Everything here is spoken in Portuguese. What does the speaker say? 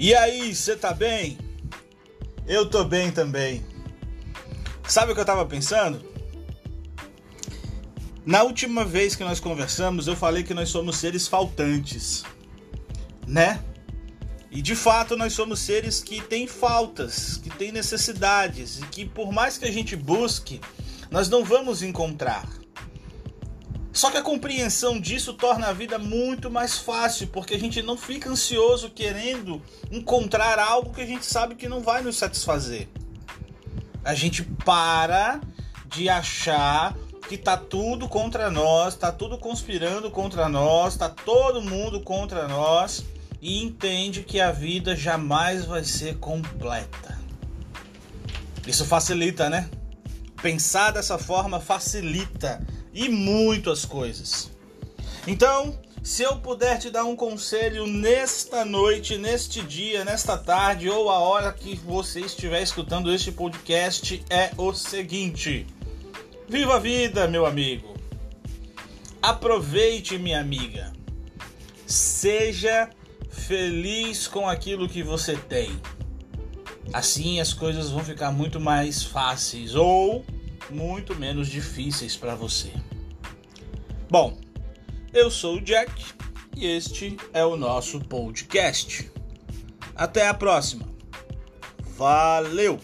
E aí, você tá bem? Eu tô bem também. Sabe o que eu tava pensando? Na última vez que nós conversamos, eu falei que nós somos seres faltantes, né? E de fato nós somos seres que têm faltas, que têm necessidades e que por mais que a gente busque, nós não vamos encontrar. Só que a compreensão disso torna a vida muito mais fácil, porque a gente não fica ansioso querendo encontrar algo que a gente sabe que não vai nos satisfazer. A gente para de achar que tá tudo contra nós, tá tudo conspirando contra nós, tá todo mundo contra nós e entende que a vida jamais vai ser completa. Isso facilita, né? Pensar dessa forma facilita e muito as coisas. Então, se eu puder te dar um conselho nesta noite, neste dia, nesta tarde ou a hora que você estiver escutando este podcast, é o seguinte: Viva a vida, meu amigo! Aproveite, minha amiga! Seja feliz com aquilo que você tem. Assim as coisas vão ficar muito mais fáceis ou muito menos difíceis para você. Bom, eu sou o Jack e este é o nosso podcast. Até a próxima. Valeu!